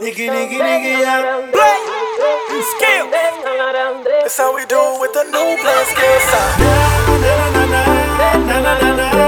Nigga, nigga, nigga, yeah. Play. Skill. That's how we do with the new blood skills. Na na na na na na na na.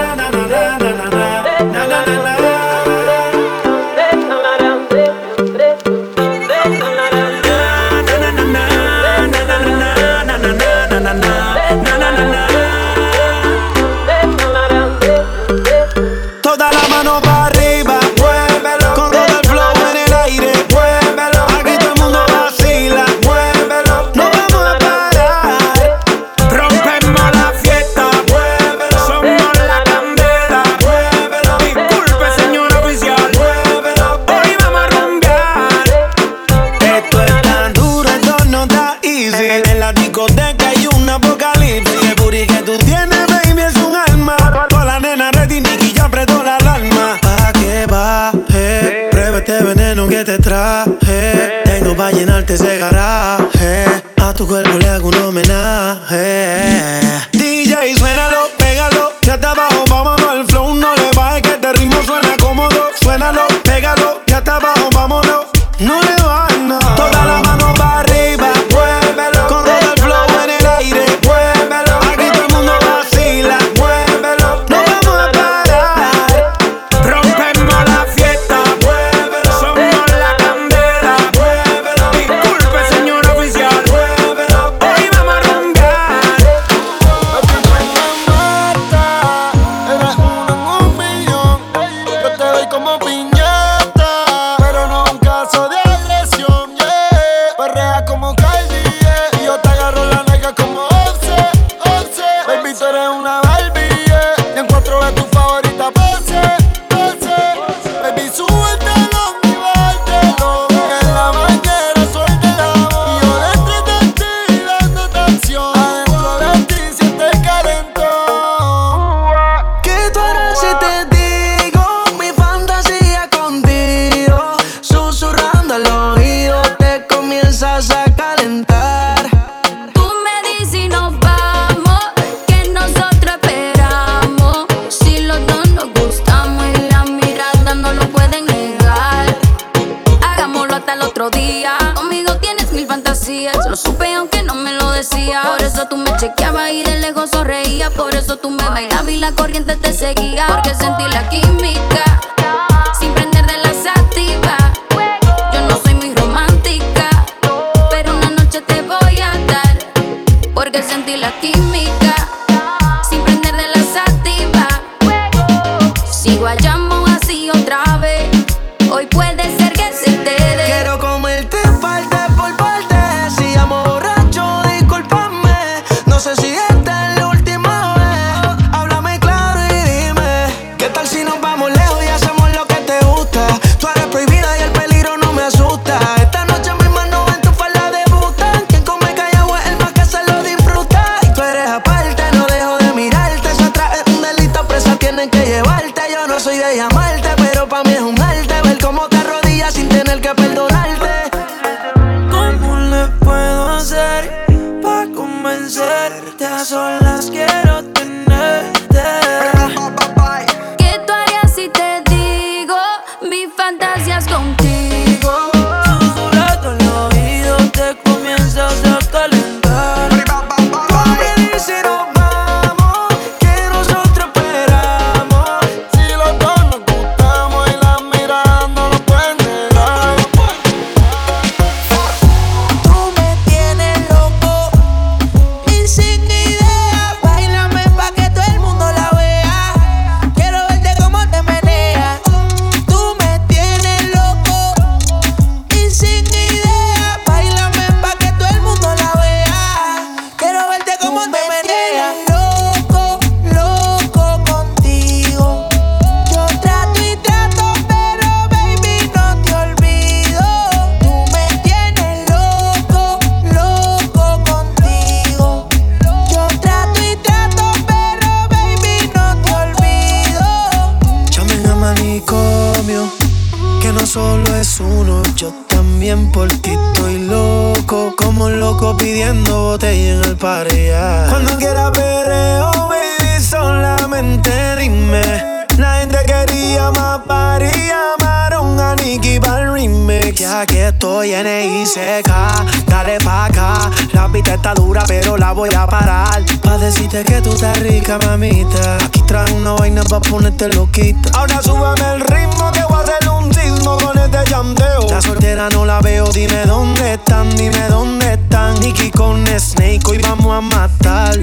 Rica, mamita. Aquí trae una vaina pa' ponerte loquita. Ahora súbame el ritmo, que voy a hacer un sismo con este llanteo. La soltera no la veo, dime dónde están, dime dónde están. Nicky con Snake, hoy vamos a matar.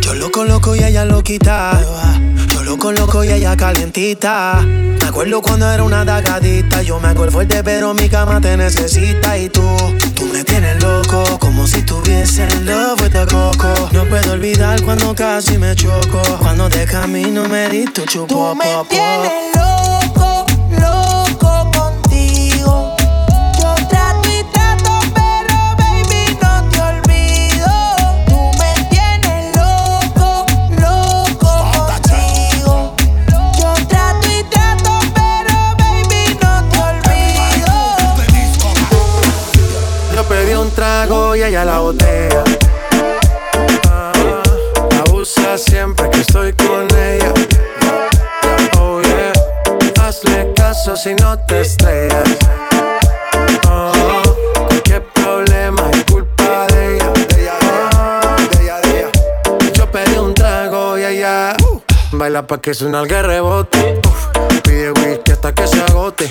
Yo lo coloco y ella lo quita. Yo lo coloco y ella calientita. Me acuerdo cuando era una dagadita. Yo me acuerdo fuerte, pero mi cama te necesita. Y tú, tienes loco. Como si tuviese en love with the coco. No puedo olvidar cuando casi me choco. Cuando de camino me diste chupo, Tú me tienes loco, y ella la botella. Ah, la usa siempre que estoy con ella. Oh yeah, hazle caso si no te estrellas. Ah, qué problema es culpa de ella. Ah, Yo pedí un trago y ella baila pa' que suena el rebote. Pide whisky hasta que se agote.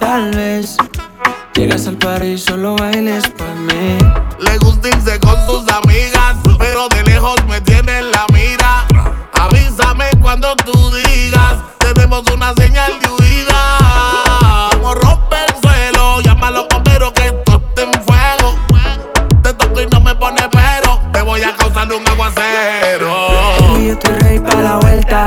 Tal vez llegas al par y solo bailes para mí. Le gusta irse con sus amigas, pero de lejos me tiene en la mira. Avísame cuando tú digas, tenemos una señal de huida. Como rompe el suelo, llama a los bomberos que esto en fuego. Te toco y no me pone pero, te voy a causar un aguacero. Y yo estoy ready para la vuelta.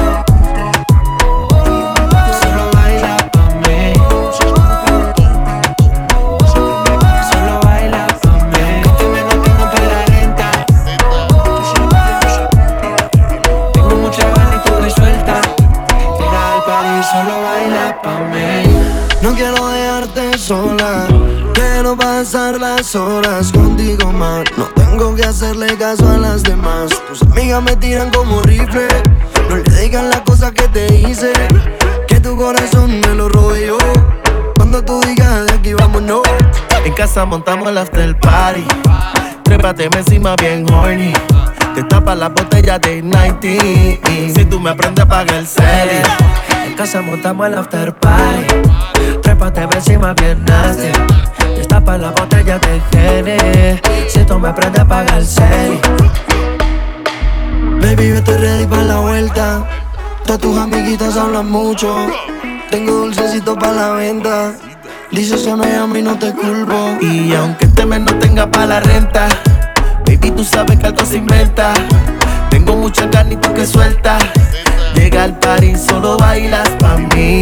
Las horas contigo más. No tengo que hacerle caso a las demás. Tus amigas me tiran como rifle. No le digan las cosas que te hice. Que tu corazón me lo yo. Cuando tú digas de aquí vámonos. En casa montamos el after party. Trépate encima bien horny. Te tapas la botella de 90. Si tú me aprendes a pagar el cel. En casa montamos el after party. Trépate encima bien nasty. Destapa la botella de Gene. Si tú me aprendes a pagar el cel. Baby, yo estoy ready para la vuelta. Todas tus amiguitas hablan mucho. Tengo dulcecito para la venta. Dices que me llamo y no te culpo. Y aunque este mes no tenga para la renta, baby, tú sabes que algo se inventa. Tengo mucha carne y tú que suelta. Llega al party, solo bailas pa' mí.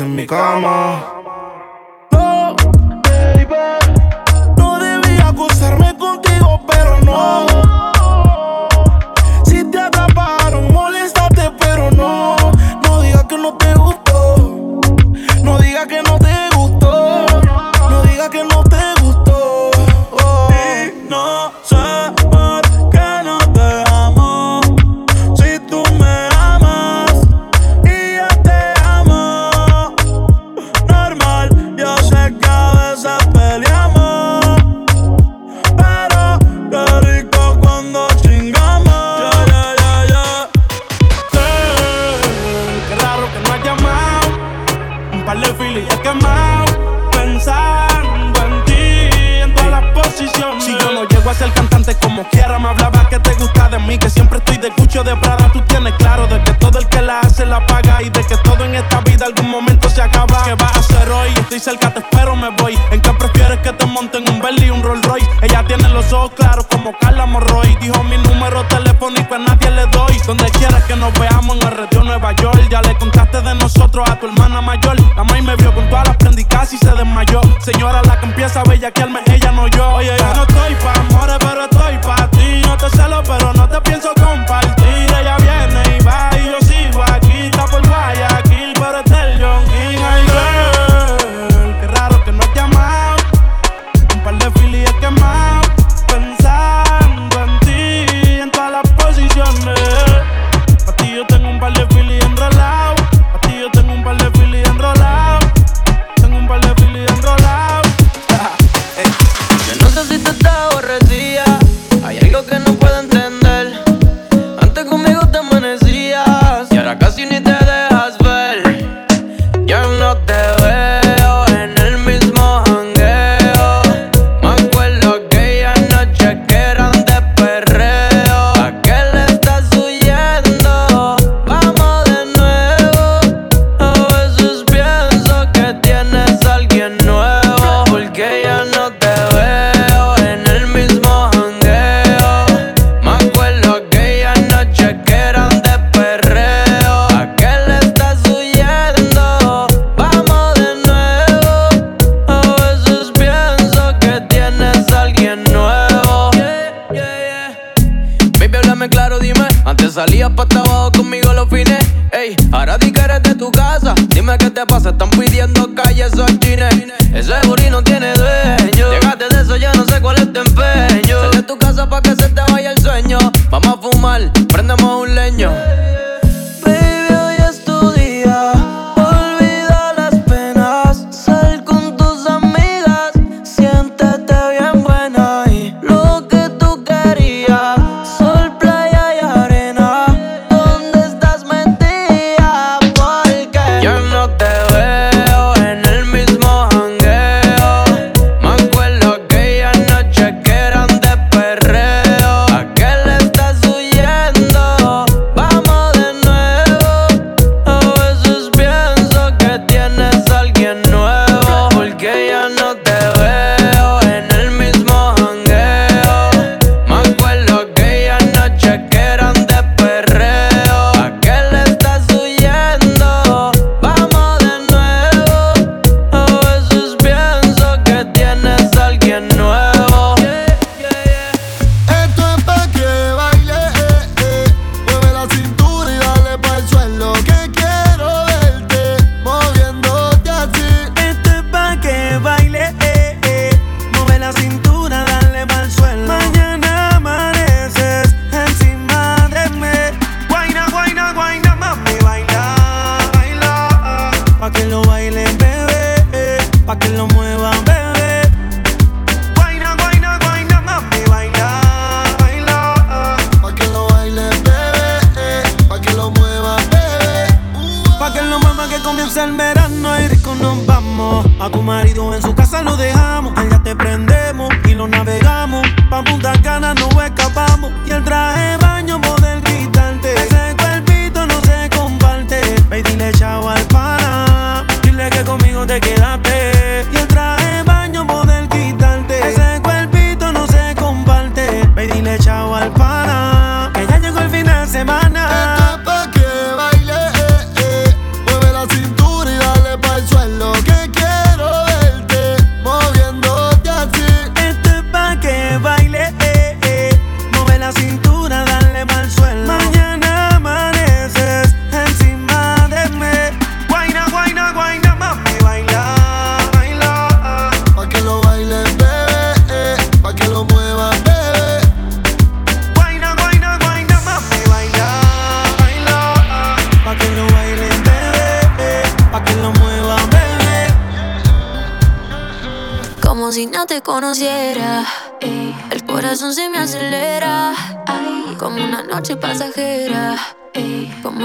en mi cama.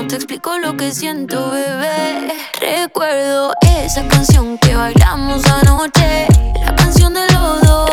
No te explico lo que siento, bebé. Recuerdo esa canción que bailamos anoche. La canción de los dos.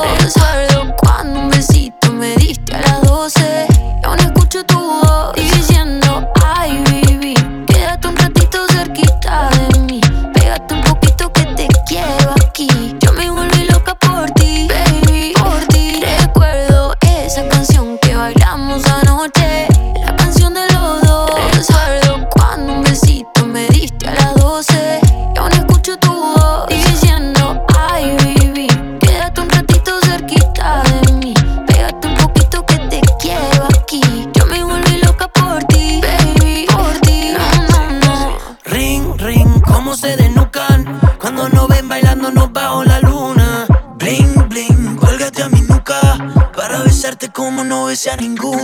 pese a ningún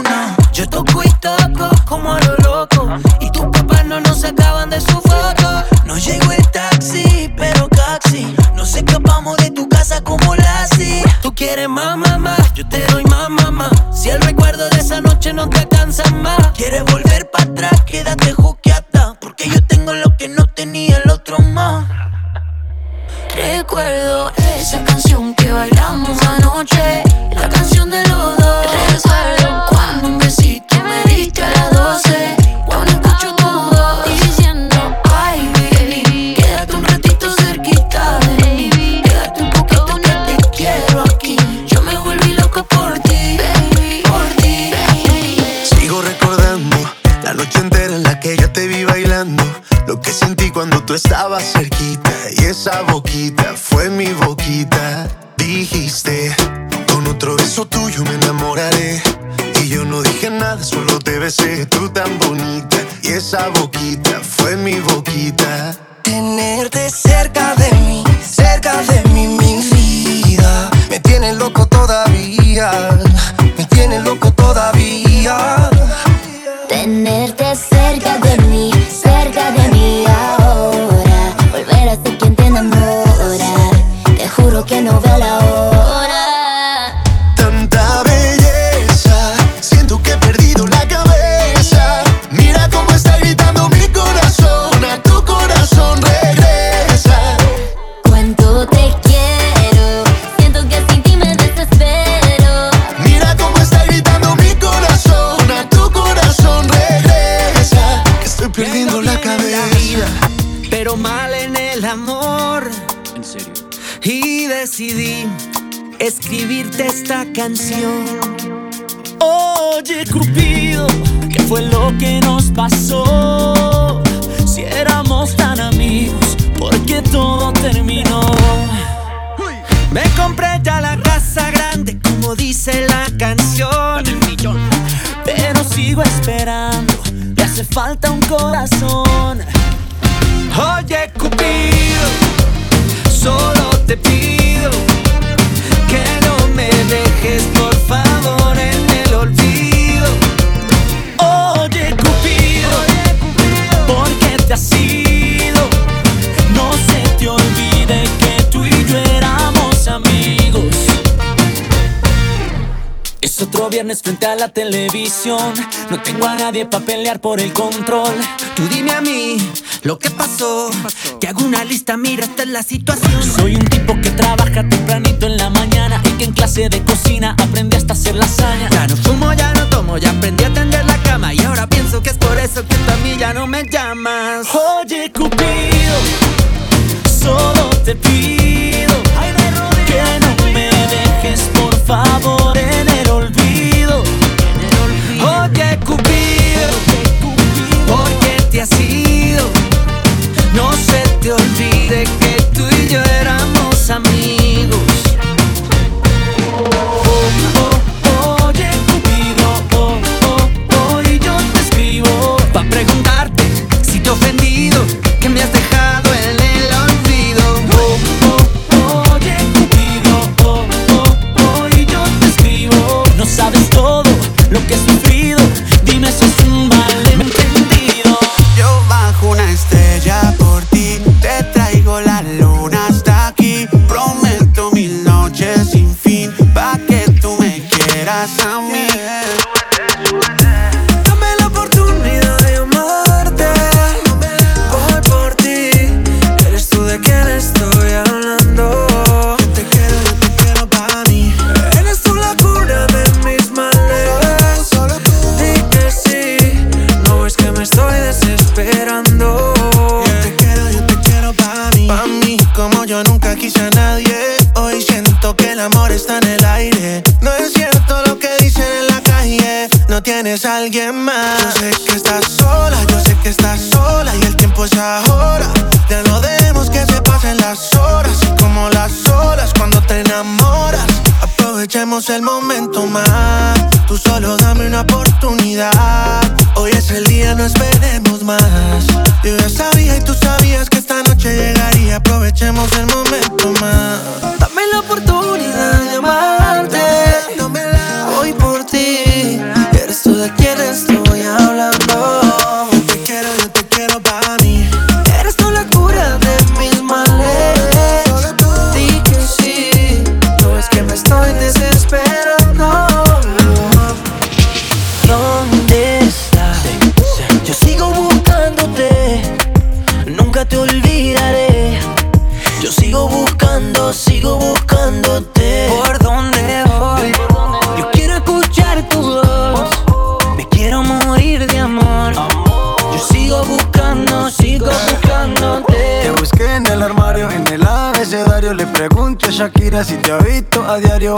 No tengo a nadie para pelear por el control. Tú dime a mí lo que pasó. Te hago una lista, mírate la situación. Soy un tipo que trabaja tempranito en la mañana y que en clase de cocina aprendí hasta hacer lasaña. Ya no fumo, ya no tomo, ya aprendí a tender la cama y ahora pienso que es por eso que tú mí ya no me llamas. Oye, Cupido, solo te pido Shakira si te ha visto a diario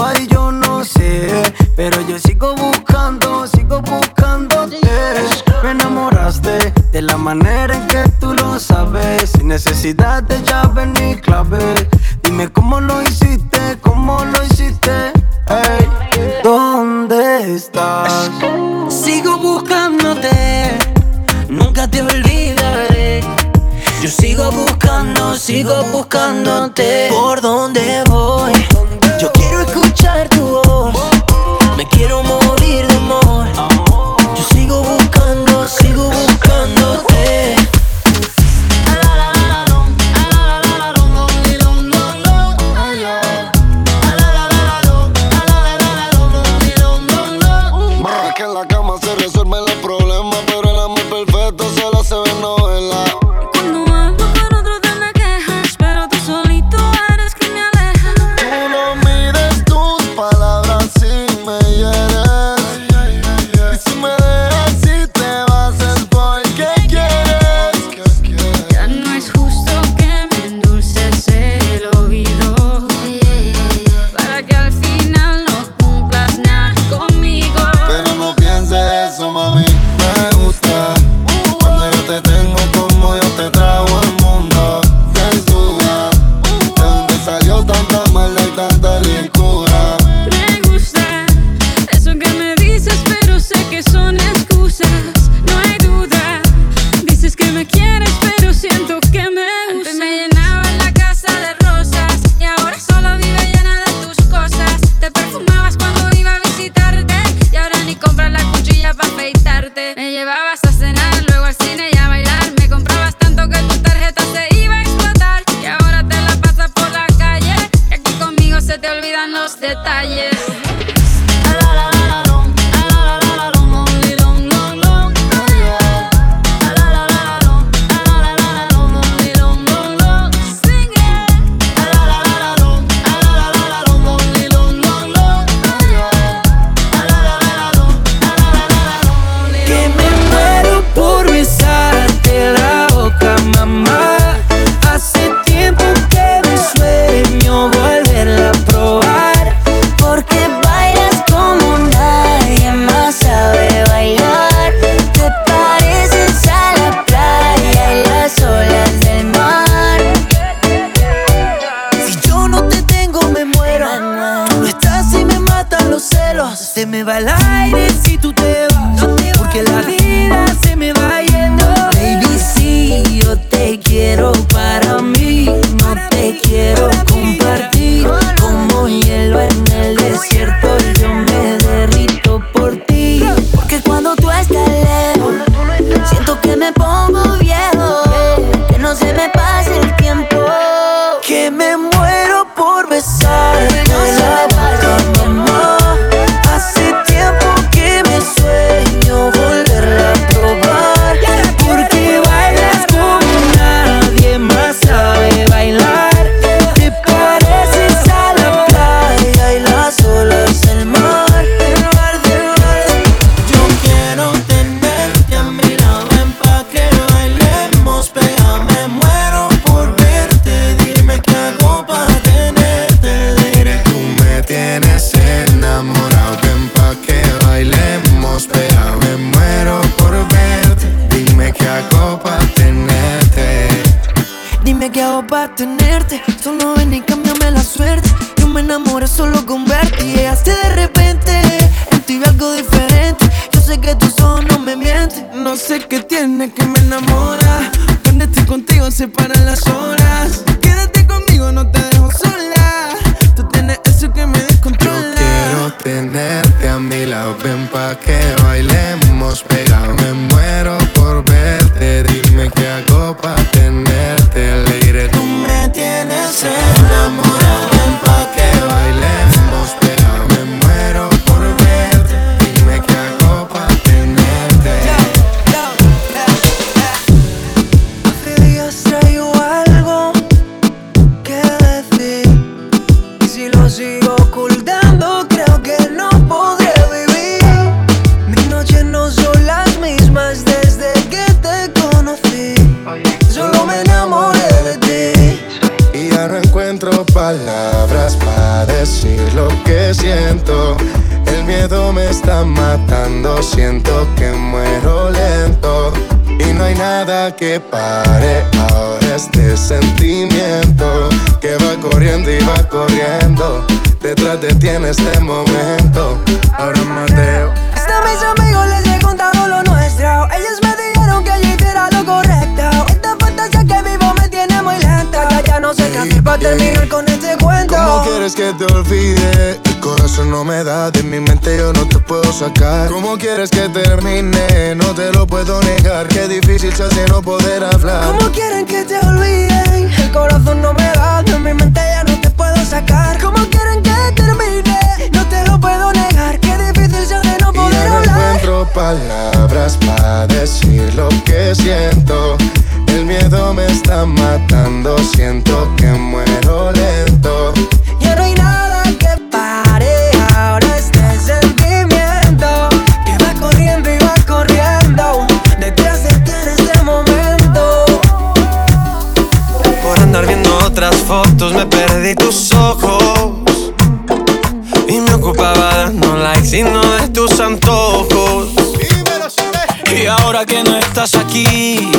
Y llegaste de repente, en ti algo diferente. Yo sé que tus ojos no me mienten. No sé qué tiene que me enamora. Cuando estoy contigo se paran las horas. en este momento. Ahora Mateo. Este Hasta mis amigos les he contado lo nuestro. Ellos me dijeron que yo hiciera lo correcto. Esta fantasía que vivo me tiene muy lenta. Ya, ya no sé qué hacer para terminar con este cuento. ¿Cómo quieres que te olvide? Tu corazón no me da, de mi mente yo no te puedo sacar. ¿Cómo quieres que termine? No te lo puedo negar. Qué difícil se hace no poder hablar. ¿Cómo quieren que te olvide? me perdí tus ojos. Y me ocupaba dando likes y no de tus antojos. Y ahora que no estás aquí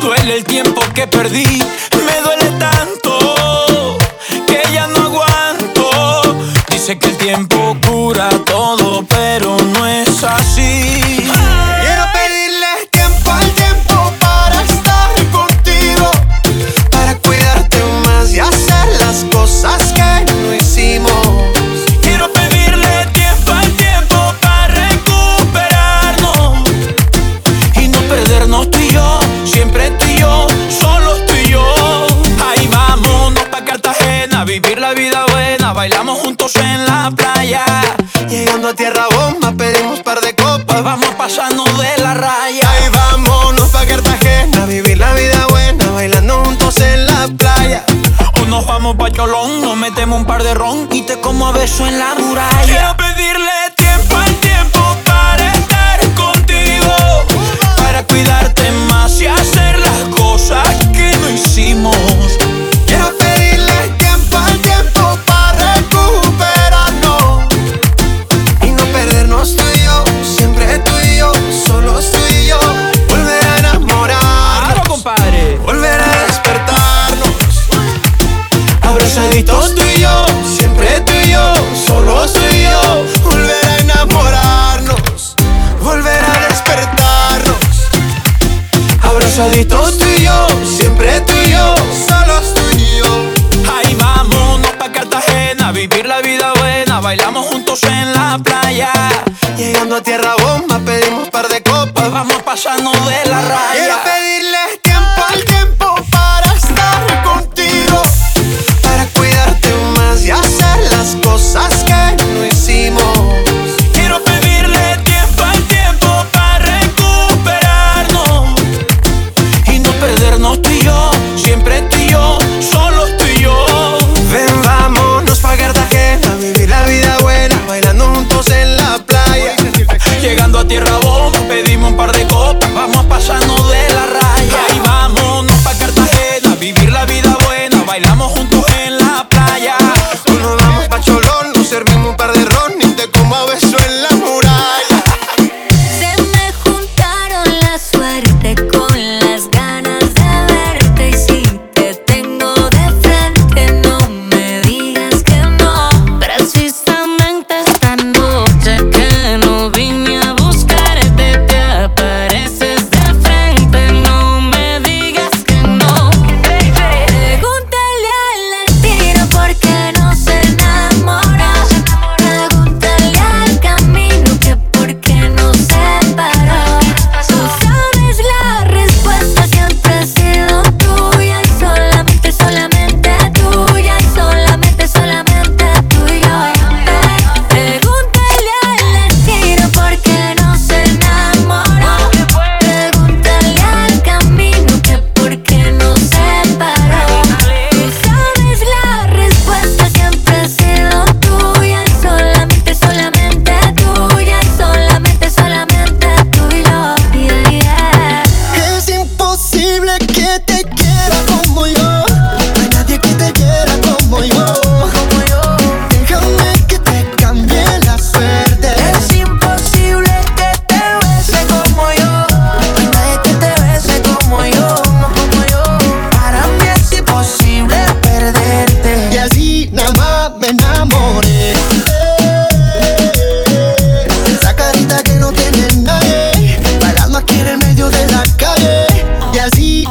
Duele el tiempo que perdí. un par de ron y te como a beso en la muralla. visto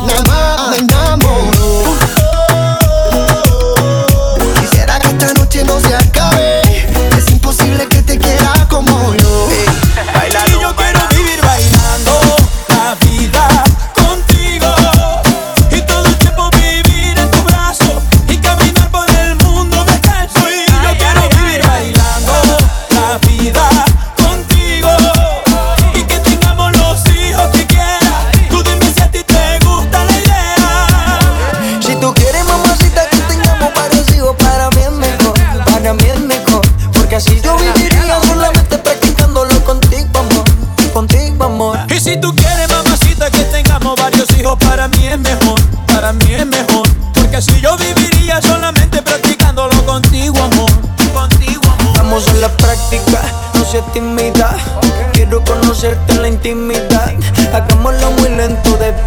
Now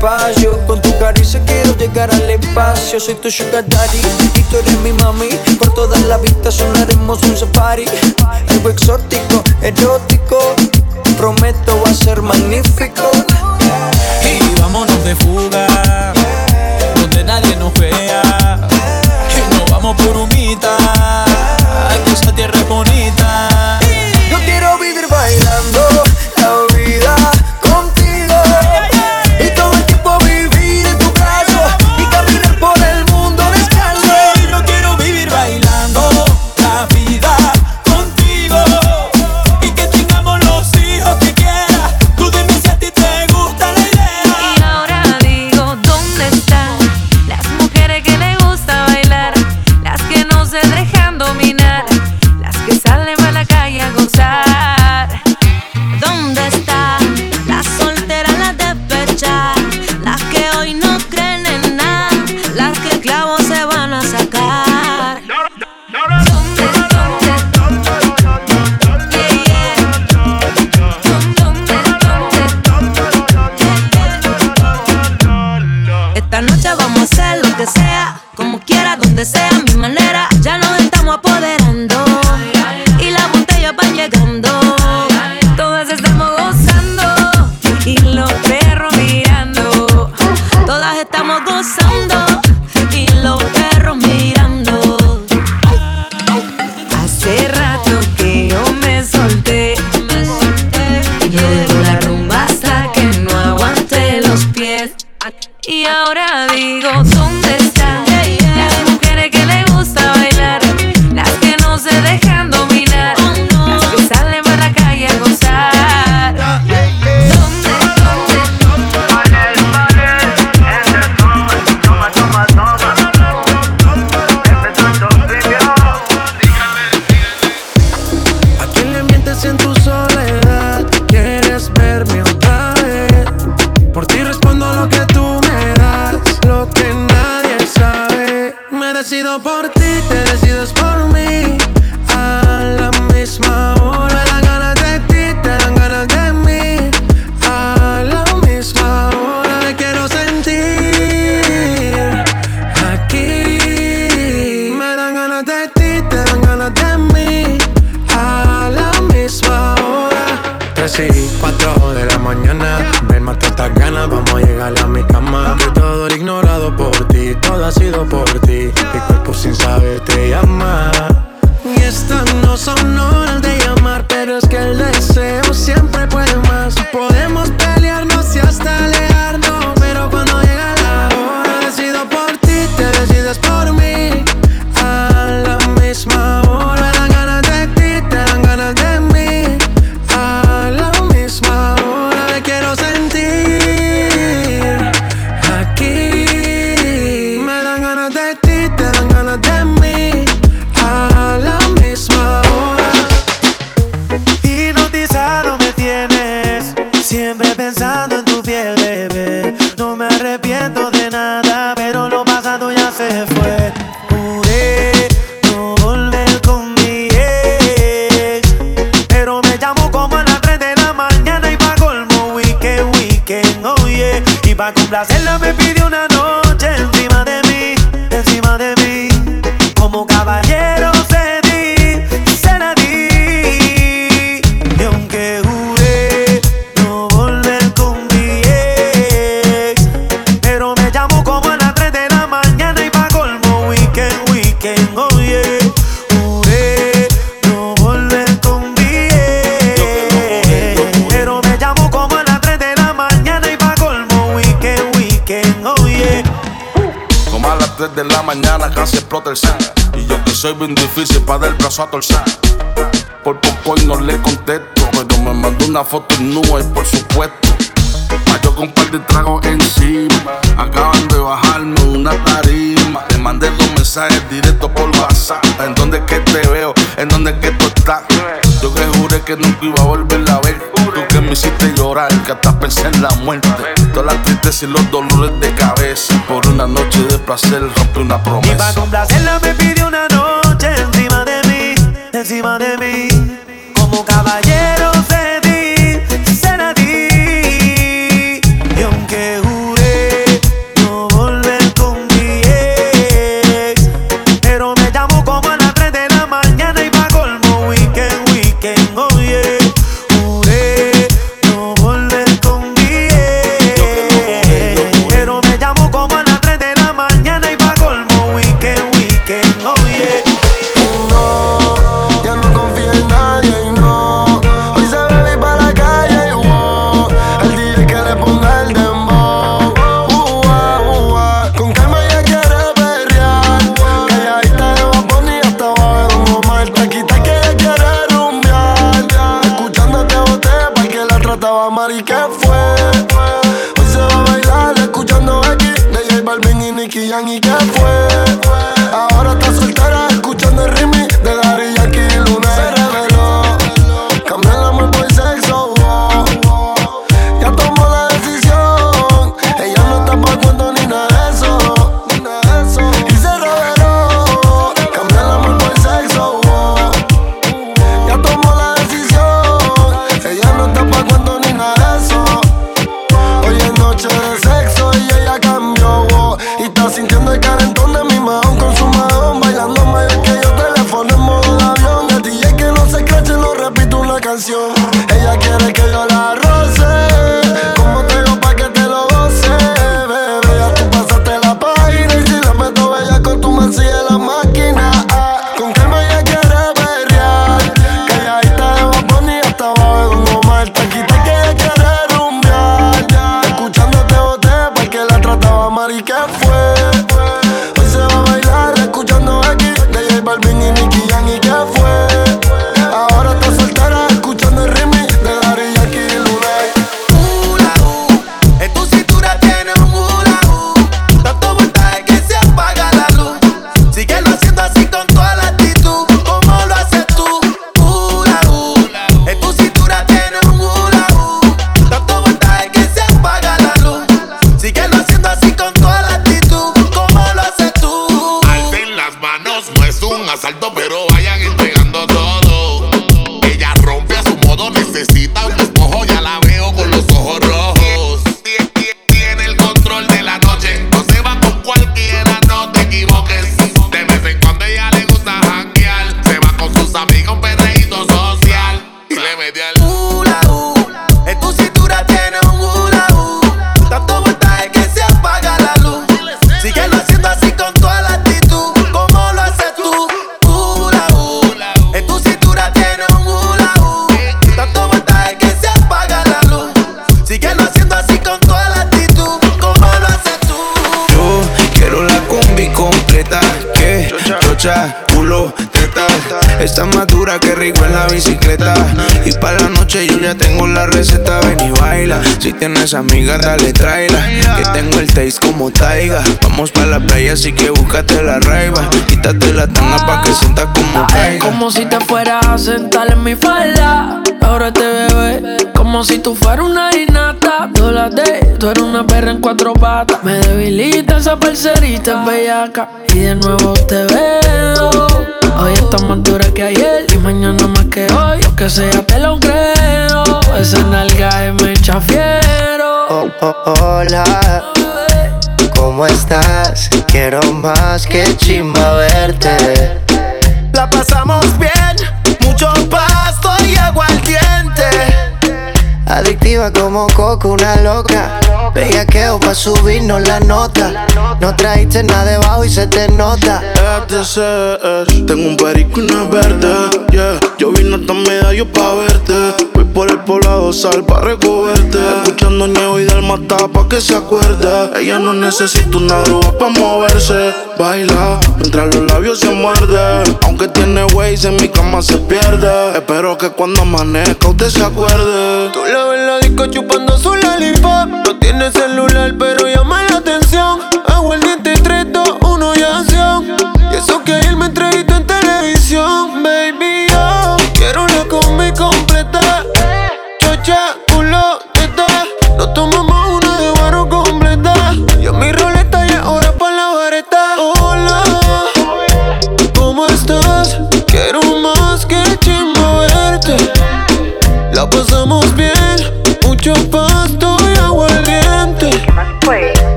despacio Con tu caricia quiero llegar al espacio. Soy tu sugar daddy y tú eres mi mami. Por todas las vistas sonaremos un safari. Algo exótico, erótico. Prometo va a ser magnífico. Y vámonos de fuga. Por poco y no le contesto, pero me mandó una foto en nube, por supuesto. Yo con un par de tragos encima, acaban de bajarme una tarima. Le mandé dos mensajes directos por WhatsApp. ¿En dónde es que te veo? ¿En dónde es que tú estás? Yo que juré que nunca iba a volverla a ver. Tú que me hiciste llorar, que hasta pensé en la muerte. Todas las tristezas y los dolores de cabeza. Por una noche de placer rompe una promesa. Y para complacerla la receta, ven y baila. Si tienes amigas, dale, tráela. Que tengo el taste como taiga. Vamos pa' la playa, así que búscate la raiva. Quítate la tanga pa' que sientas como caiga. Como si te fueras a sentar en mi falda. Ahora te bebé, como si tú fueras una hinata. Dólate, tú eres una perra en cuatro patas. Me debilita esa parcerita es bellaca. Y de nuevo te veo. Hoy está más dura que ayer y mañana más que hoy. Lo que sea te lo creo. Pues en alga me chafiero. Oh, oh, hola, ¿cómo estás? Quiero más que chimba verte. La pasamos bien, mucho pasto y agua al diente. Adictiva como coco, una loca Bellaqueo pa' subirnos la nota. No trajiste nada debajo y se te nota. Tengo un perico y una verde. Yeah. Yo vine hasta medallo pa' verte. Voy por el poblado sal pa' recogerte. Escuchando niego y del mata pa' que se acuerde. Ella no necesita una grúa pa' moverse. Baila mientras los labios se muerden. Aunque tiene ways en mi cama se pierde. Espero que cuando amanezca usted se acuerde. Tú la ves la disco chupando su lollipop. No tiene celular, pero llama la atención. Hago el diente 3, 2, 1 y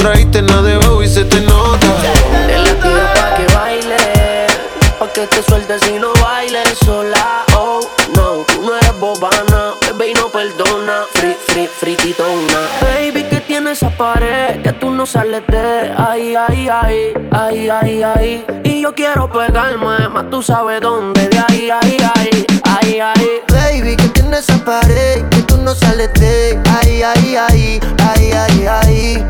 trajiste nada de y se te nota. Te la tiro pa' que baile, pa' que te sueltes y no bailes sola. Oh, no, tú no eres bobana, bebé y no perdona. Free, free, frititona. Baby, que tiene esa pared que tú no sales de ahí, ahí, ahí, ahí, ahí, ahí. Y yo quiero pegarme, más tú sabes dónde, de ahí, ahí, ahí, ahí, ahí. Baby, que tiene esa pared que tú no sales de ahí, ahí, ahí, ahí, ahí, ahí.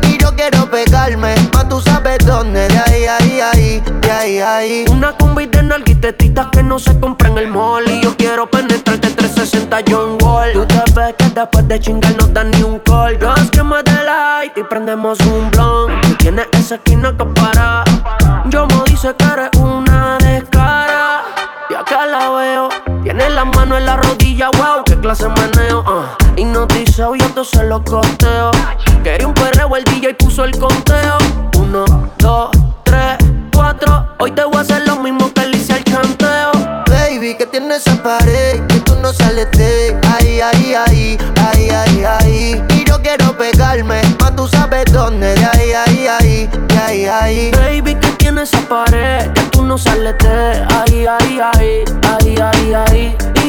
Quiero pegarme, más tú sabes dónde, de ahí, ahí, ahí, de ahí, ahí. Una combi de nalguitetitas que no se compra en el mall. Y yo quiero penetrarte 360 John Wall. Tú te ves que después de chingar no dan ni un call. Dos que me de light y prendemos un blunt Tú tienes esa esquina que para. Yo me dice que eres una descara. Y acá la veo. Tiene la mano en la rodilla, wow, qué clase de meneo uh. Hipnotizado y entonces lo costeo Quería un perreo, el DJ puso el conteo Uno, dos, tres, cuatro Hoy te voy a hacer lo mismo que le hice al chanteo Baby, que tiene esa pared que tú no sales de ahí, ahí, ahí, ahí, ahí, ahí. Y yo quiero pegarme, más tú sabes dónde, de ahí, ahí, ahí, de ahí, ahí. Baby, que tiene esa pared que tú no sales de ahí, ahí, ahí, ahí, ahí, ahí.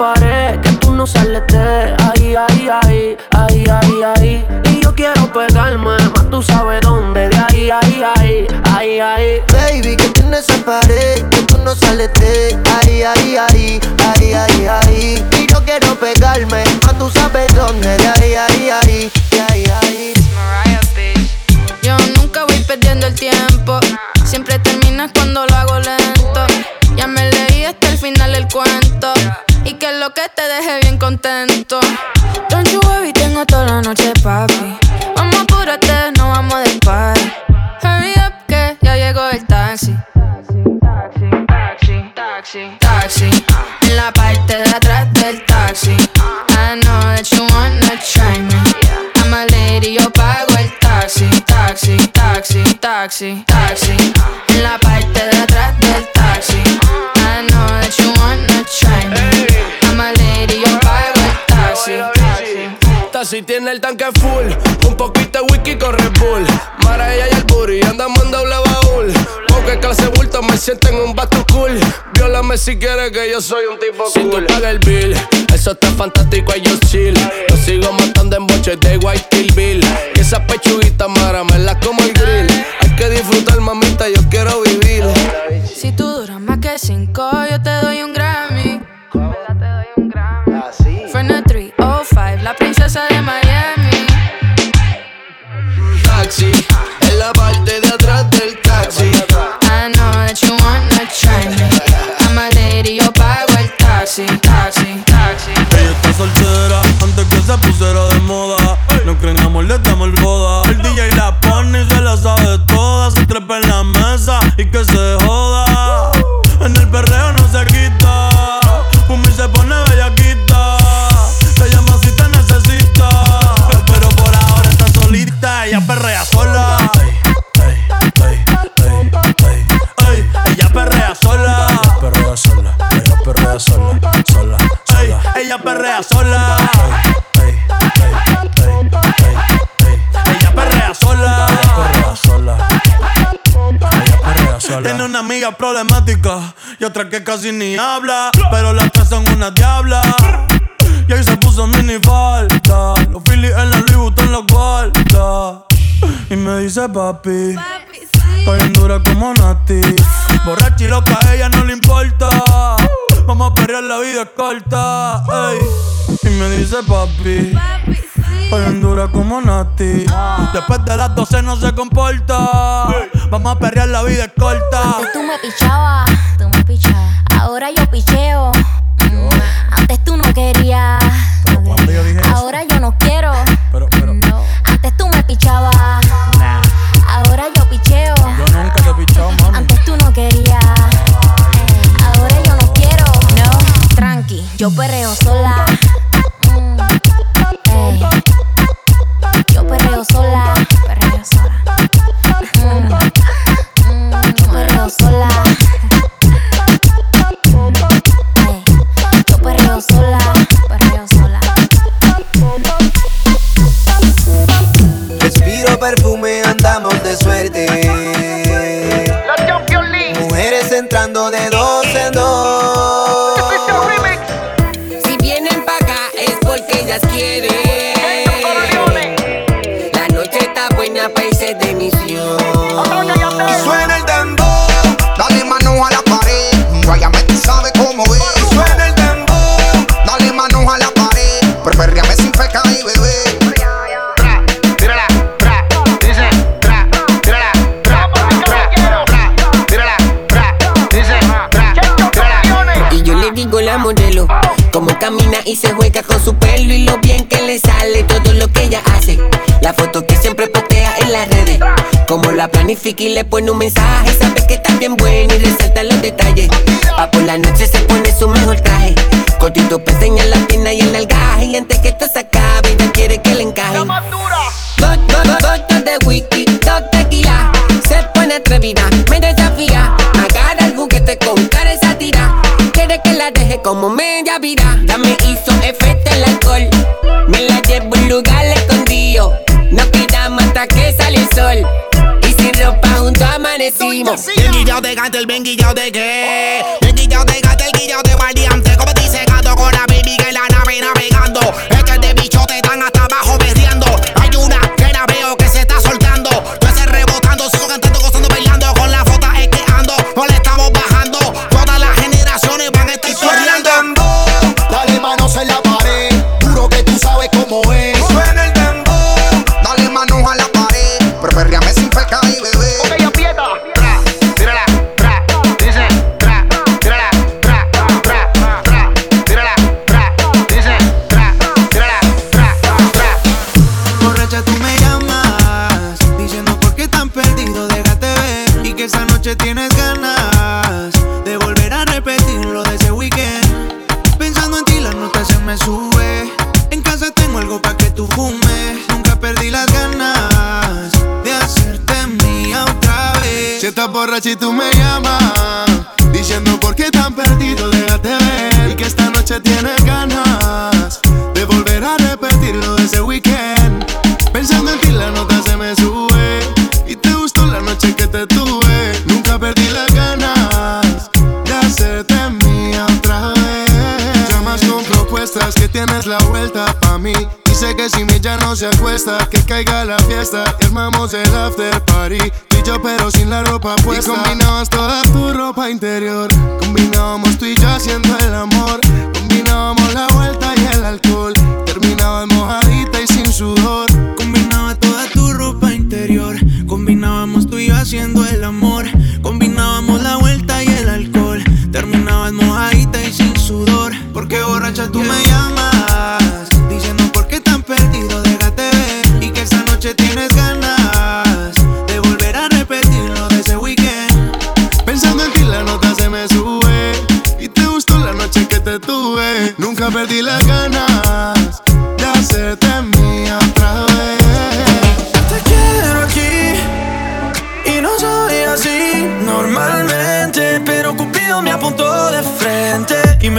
pared que tú no sales de ahí, ahí, ahí, ahí, ahí, ahí. Y yo quiero pegarme, más tú sabes dónde, de ahí, ahí, ahí, ahí, ahí. Baby, que tiene esa pared que tú no sales de ahí, ahí, ahí, ahí, ahí, ahí. Y yo quiero pegarme, más tú sabes dónde, de ahí, ahí, ahí, de ahí, ahí. Yo nunca voy perdiendo el tiempo. Siempre terminas cuando lo hago lento. Ya me leí hasta el final el cuento. Y que lo que te deje bien contento. Don't you worry, tengo toda la noche, papi. Vamos, apúrate, no vamos a party. Hurry up, que ya llegó el taxi. Taxi, taxi, taxi. En la parte de atrás del taxi. I know that you wanna try me. I'm a lady, yo pago el taxi, taxi, taxi, taxi, taxi. En la parte de atrás del taxi. I know that you wanna try me. I'm a lady, yo pago el taxi. Si tiene el tanque full, un poquito de whisky con Red Bull. Mara ella y el booty, andamos en doble baúl. Porque clase bulto me siento en un bato cool. Viólame si quieres que yo soy un tipo cool. Si tú pagas el bill, eso está fantástico y yo chill. Yo sigo matando en boches de White Kill Bill. Y esa pechuguita mara me la como el grill. Que disfrutar, mamita, yo quiero vivir. Si tú duras más que cinco, yo te doy un Grammy. Fernet 305, la princesa de Miami. Taxi, en la parte de atrás del taxi. I know that you wanna try me. I'm a lady, yo pago el taxi, mesa y que y otra que casi ni habla. Pero las tres son una diabla. Y ahí se puso mini falta. Los Phillies en la Louis en la guarda. Y me dice papi. Estoy en dura como Nati. Borracha y loca, a ella no le importa. Vamos a perrear, la vida es corta. Y me dice papi. Estoy en dura como Nati. Después de las 12 no se comporta. Vamos a perrear, la vida es corta. Antes tú me pichabas, tú me pichabas. Ahora yo picheo. Mm, Antes tú no querías. Ahora yo no quiero. Entrando de camina y se juega con su pelo y lo bien que le sale todo lo que ella hace. La foto que siempre postea en las redes, como la planifica y le pone un mensaje, sabe que está bien buena y resalta los detalles. Pa' por la noche se pone su mejor traje, cortito peseña en la pierna y el algaje y antes que esto se acabe ella quiere que le encaje. Gotas de whisky, dos tequila, se pone atrevida, me desafía, como media vida. Ya me hizo efecto el alcohol. Me la llevo a un lugar escondido. No quedamos hasta que sale el sol. Y sin ropa juntos amanecimos. Bien guillado de gato, el bien guillado de qué. Borracha y tú me llamas Diciendo por qué tan perdido, déjate ver Y que esta noche tienes ganas de volver a repetir lo de ese weekend. Pensando en ti, la nota se me sube. Y te gustó la noche que te tuve. Nunca perdí las ganas de hacerte mía otra vez. Que tienes la vuelta pa' mí. Dice que si mi ya no se acuesta, que caiga la fiesta y armamos el after party. Tú y yo, pero sin la ropa puesta. Y combinabas toda tu ropa interior. Combinábamos tú y yo haciendo el amor. Combinábamos la vuelta y el alcohol. Terminabas mojadita y sin sudor. Porque borracha tú me llamas. Diciendo por qué tan perdido, déjate ver. Y que esta noche tienes ganas de volver a repetir lo de ese weekend. Pensando en ti, la nota se me sube. Y te gustó la noche que te tuve. Nunca perdí las ganas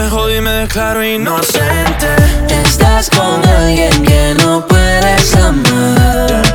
me jodí y me declaro inocente. Estás con alguien que no puedes amar.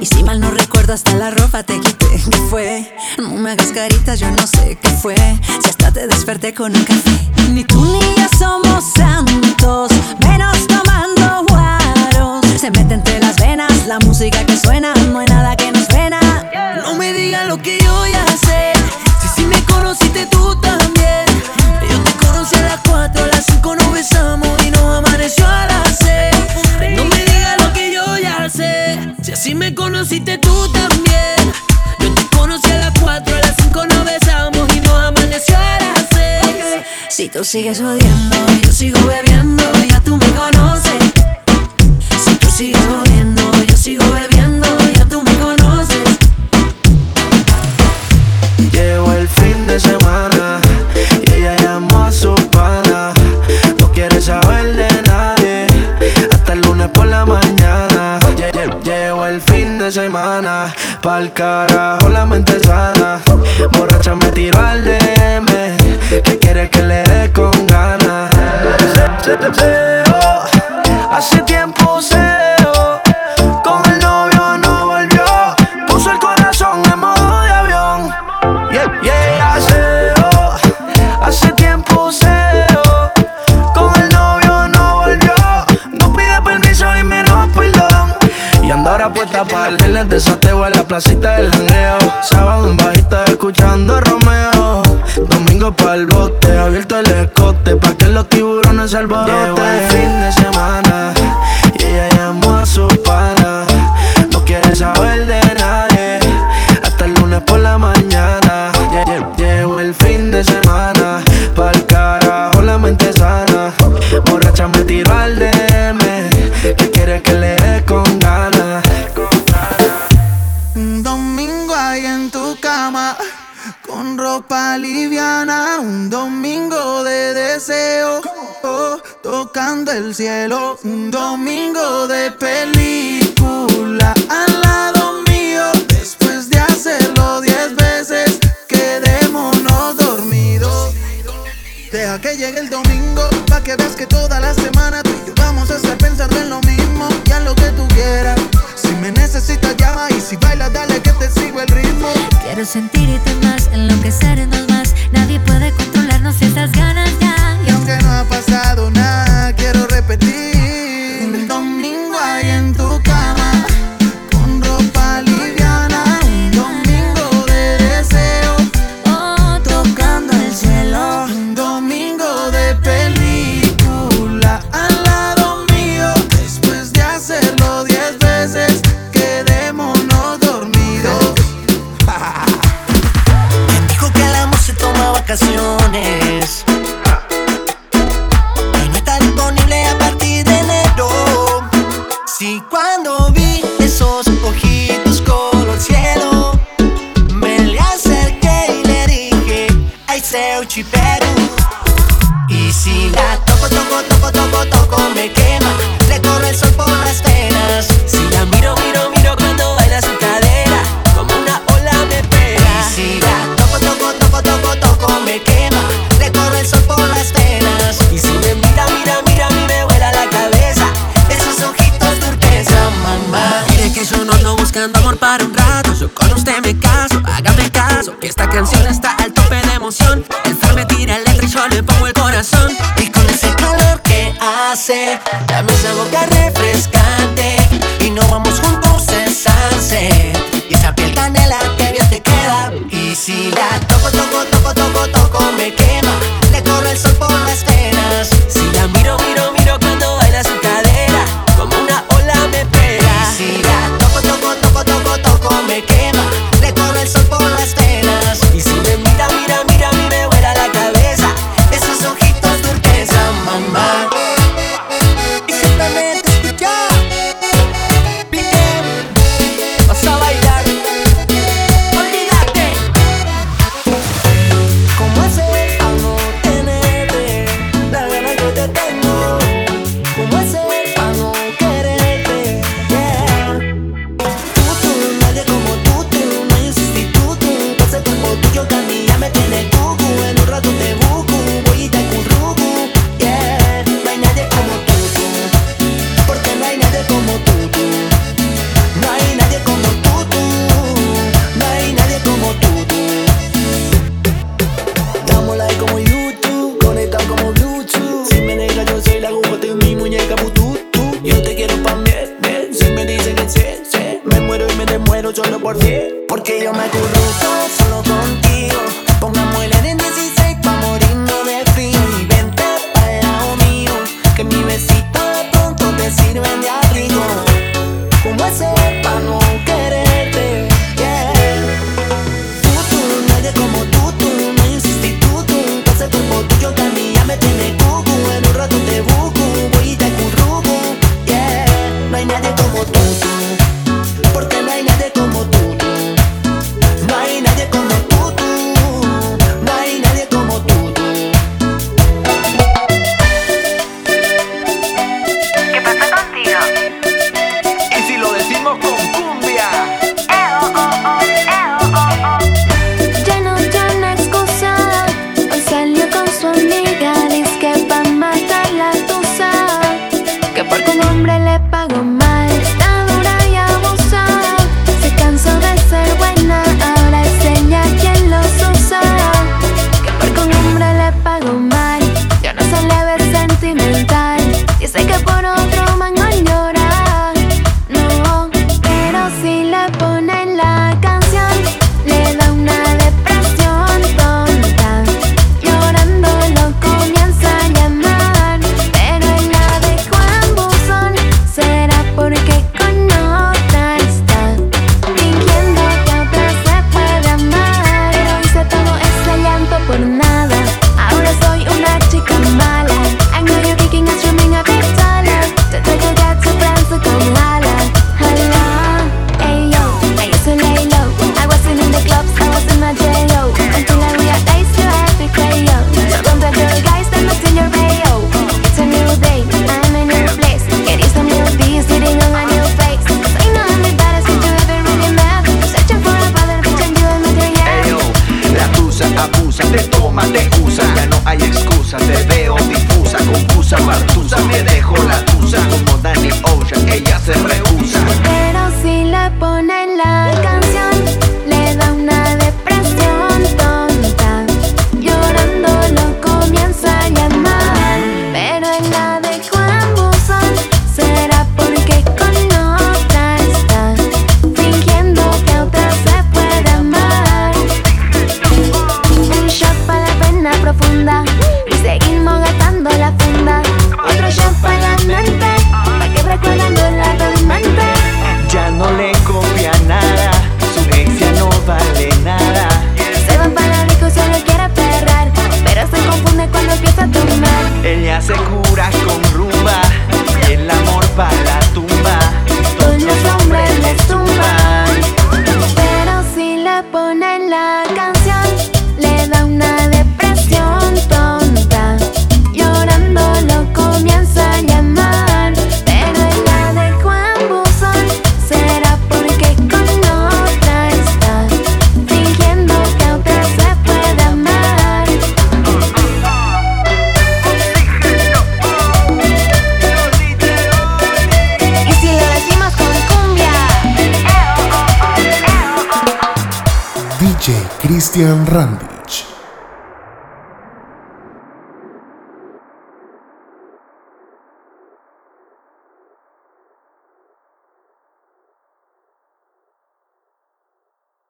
Y si mal no recuerdo, hasta la ropa te quité. ¿Qué fue? No me hagas caritas, yo no sé qué fue. Si hasta te desperté con un café. Si tú sigues odiando, yo sigo bebiendo, ya tú me conoces. Si tú sigues odiando, yo sigo bebiendo, ya tú me conoces. Llevo el fin de semana y ella llamó a su pana. No quiere saber de nadie hasta el lunes por la mañana. Llevo el fin de semana, pa'l carajo la mente sana. Borracha me tiro al DM, ¿qué quiere que le Hace tiempo se. Con el novio no volvió. Puso el corazón en modo de avión. Yeah, yeah, se dejó. Hace tiempo se. Con el novio no volvió. No pide permiso y menos perdón. Y anda ahora puesta para el desateo a la placita del